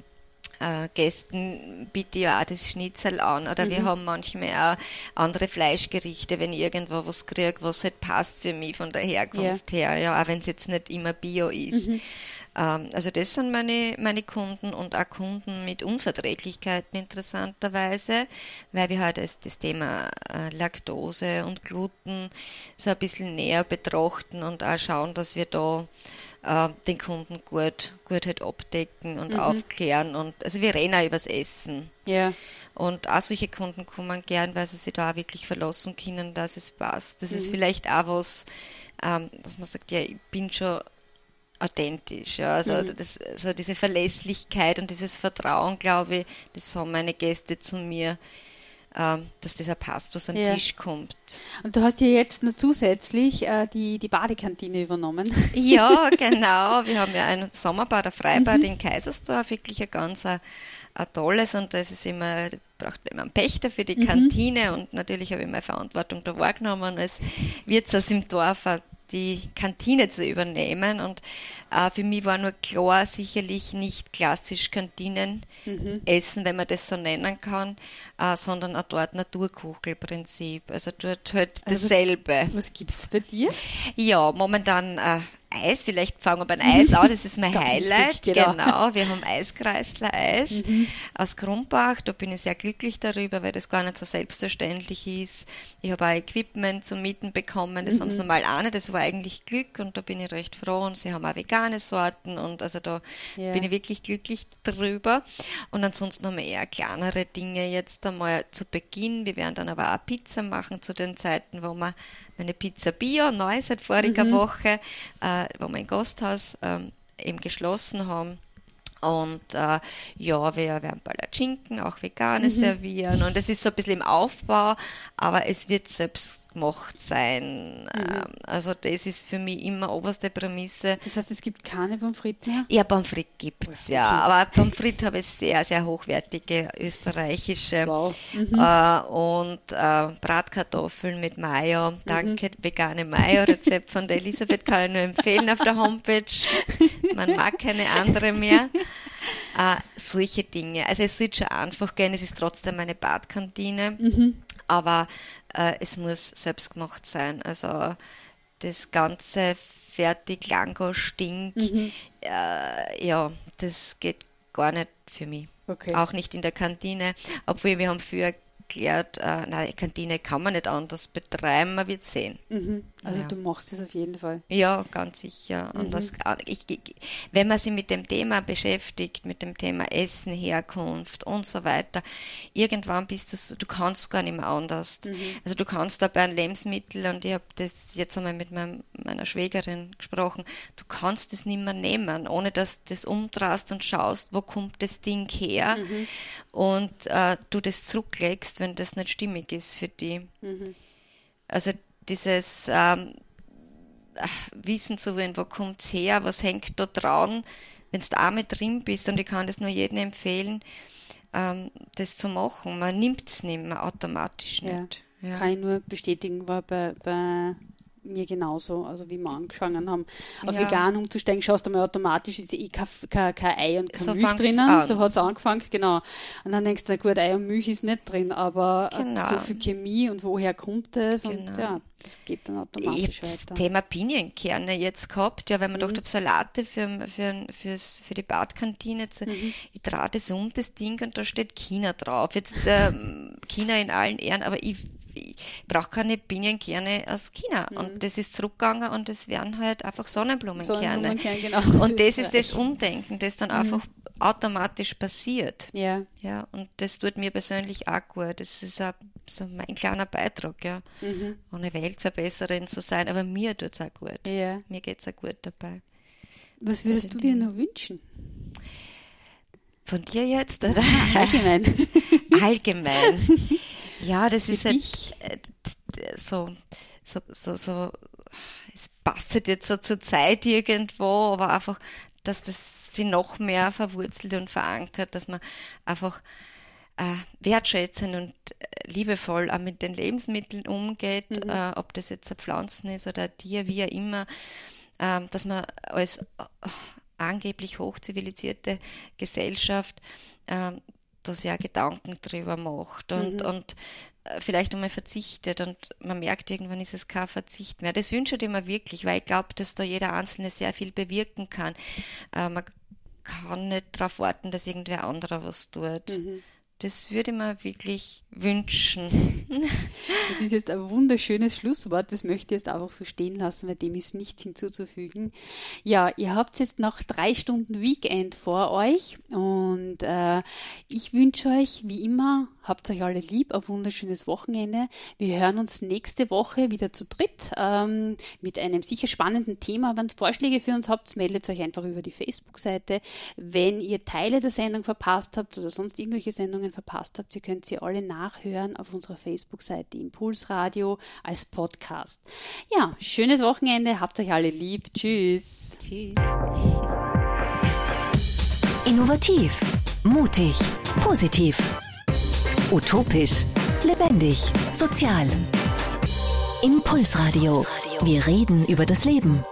äh, Gästen biete ja auch das Schnitzel an. Oder mhm. wir haben manchmal auch andere Fleischgerichte, wenn ich irgendwo was kriege, was halt passt für mich von der Herkunft ja. her, ja, auch wenn es jetzt nicht immer Bio ist. Mhm. Ähm, also das sind meine, meine Kunden und auch Kunden mit Unverträglichkeiten interessanterweise, weil wir halt das, das Thema äh, Laktose und Gluten so ein bisschen näher betrachten und auch schauen, dass wir da äh, den Kunden gut, gut halt abdecken und mhm. aufklären. Und also wir reden auch übers Essen. Ja. Und auch solche Kunden kommen gern, weil sie sich da auch wirklich verlassen können, dass es passt. Das mhm. ist vielleicht auch was, ähm, dass man sagt, ja, ich bin schon authentisch. Ja. Also, mhm. das, also diese Verlässlichkeit und dieses Vertrauen, glaube ich, das haben meine Gäste zu mir, dass das auch passt, was am ja. Tisch kommt. Und du hast ja jetzt noch zusätzlich äh, die, die Badekantine übernommen. Ja, genau. Wir haben ja ein Sommerbad, ein Freibad mhm. in Kaisersdorf, wirklich ein ganz ein, ein tolles und das ist immer braucht immer einen Pächter für die mhm. Kantine und natürlich habe ich meine Verantwortung da wahrgenommen als Wirtshaus im Dorf die Kantine zu übernehmen. Und äh, für mich war nur klar, sicherlich nicht klassisch Kantinen mhm. essen, wenn man das so nennen kann, äh, sondern auch dort Naturkuchelprinzip. Also dort halt also dasselbe. Was, was gibt es bei dir? Ja, momentan äh, Eis, vielleicht fangen wir beim Eis an, das ist mein das Highlight. Wichtig, genau. genau. wir haben Eiskreisler-Eis mhm. aus Krumbach, da bin ich sehr glücklich darüber, weil das gar nicht so selbstverständlich ist. Ich habe auch Equipment zum Mieten bekommen, das mhm. haben sie normal auch nicht, das war eigentlich Glück und da bin ich recht froh und sie haben auch vegane Sorten und also da ja. bin ich wirklich glücklich drüber. Und ansonsten haben wir eher kleinere Dinge jetzt einmal zu Beginn. Wir werden dann aber auch Pizza machen zu den Zeiten, wo wir meine Pizza Bio neu seit voriger mhm. Woche, äh, wo wir ein Gasthaus ähm, eben geschlossen haben. Und äh, ja, wir werden Palatschinken, auch vegane mhm. servieren. Und es ist so ein bisschen im Aufbau, aber es wird selbst gemacht sein. Mhm. Ähm, also das ist für mich immer oberste Prämisse. Das heißt, es gibt keine Pommes frites mehr? Ja, Pommes frites gibt es, ja. Aber Pommes frites habe ich sehr, sehr hochwertige österreichische. Wow. Mhm. Äh, und äh, Bratkartoffeln mit Mayo. Mhm. Danke, mhm. vegane Mayo-Rezept von der Elisabeth kann ich nur empfehlen auf der Homepage. Man mag keine andere mehr. Äh, solche Dinge. Also es sieht schon einfach gehen, es ist trotzdem eine Badkantine. Mhm aber äh, es muss selbst gemacht sein. Also das ganze fertig Lango stinkt, mhm. äh, ja, das geht gar nicht für mich. Okay. Auch nicht in der Kantine, obwohl wir haben für erklärt, äh, nein, die Kantine kann man nicht anders betreiben, man wird sehen. Mhm. Also ja. du machst es auf jeden Fall. Ja, ganz sicher. Und mhm. das, ich, ich, wenn man sich mit dem Thema beschäftigt, mit dem Thema Essen, Herkunft und so weiter, irgendwann bist du, du kannst gar nicht mehr anders. Mhm. Also du kannst da bei einem Lebensmittel, und ich habe das jetzt einmal mit meinem, meiner Schwägerin gesprochen, du kannst es nicht mehr nehmen, ohne dass du das umdrehst und schaust, wo kommt das Ding her mhm. und äh, du das zurücklegst, wenn das nicht stimmig ist für die. Mhm. Also dieses ähm, Wissen zu wollen, wo kommt es her, was hängt da dran, wenn du da mit drin bist und ich kann das nur jedem empfehlen, ähm, das zu machen. Man nimmt es nicht mehr automatisch nicht. Ja, ja. Kann ich nur bestätigen, war bei, bei mir genauso, also wie wir angefangen haben, auf ja. vegan umzusteigen, schaust du mal automatisch, ist eh kein, kein, kein Ei und kein so Milch drinnen, an. so hat es angefangen, genau. Und dann denkst du, gut, Ei und Milch ist nicht drin, aber genau. so viel Chemie und woher kommt es genau. und ja, das geht dann automatisch ich weiter. Das Thema Pinienkerne jetzt gehabt, ja, weil man mhm. doch Salate für, für, fürs, für die Badkantine, zu, mhm. ich drehe das um, das Ding, und da steht China drauf. Jetzt ähm, China in allen Ehren, aber ich ich brauche keine Pinienkerne aus China. Mhm. Und das ist zurückgegangen und es werden halt einfach Sonnenblumenkerne. Sonnenblumenkerne genau. Und das ist das Umdenken, das dann mhm. einfach automatisch passiert. Ja. Ja, und das tut mir persönlich auch gut. Das ist auch so mein kleiner Beitrag, ja. Mhm. Ohne Weltverbesserin zu sein, aber mir tut es auch gut. Ja. Mir geht es auch gut dabei. Was würdest also du dir noch wünschen? Von dir jetzt, oder? Allgemein. Allgemein. Ja, das ist halt, äh, so, so, so, so, es passt halt jetzt so zur Zeit irgendwo, aber einfach, dass das sie noch mehr verwurzelt und verankert, dass man einfach äh, wertschätzend und äh, liebevoll auch mit den Lebensmitteln umgeht, mhm. äh, ob das jetzt ein Pflanzen ist oder ein Tier, wie auch immer, äh, dass man als äh, angeblich hochzivilisierte Gesellschaft äh, da sehr Gedanken drüber macht und, mhm. und äh, vielleicht einmal verzichtet und man merkt, irgendwann ist es kein Verzicht mehr. Das wünsche ich mir wirklich, weil ich glaube, dass da jeder Einzelne sehr viel bewirken kann. Äh, man kann nicht darauf warten, dass irgendwer anderer was tut. Mhm. Das würde mir wirklich wünschen. Das ist jetzt ein wunderschönes Schlusswort. Das möchte ich jetzt einfach so stehen lassen, weil dem ist nichts hinzuzufügen. Ja, ihr habt jetzt noch drei Stunden Weekend vor euch und äh, ich wünsche euch wie immer Habt euch alle lieb, ein wunderschönes Wochenende. Wir hören uns nächste Woche wieder zu dritt ähm, mit einem sicher spannenden Thema. Wenn ihr Vorschläge für uns habt, meldet euch einfach über die Facebook-Seite. Wenn ihr Teile der Sendung verpasst habt oder sonst irgendwelche Sendungen verpasst habt, ihr könnt sie alle nachhören auf unserer Facebook-Seite Impulsradio als Podcast. Ja, schönes Wochenende, habt euch alle lieb. Tschüss. Tschüss. Innovativ, mutig, positiv. Utopisch, lebendig, sozial. Impulsradio. Wir reden über das Leben.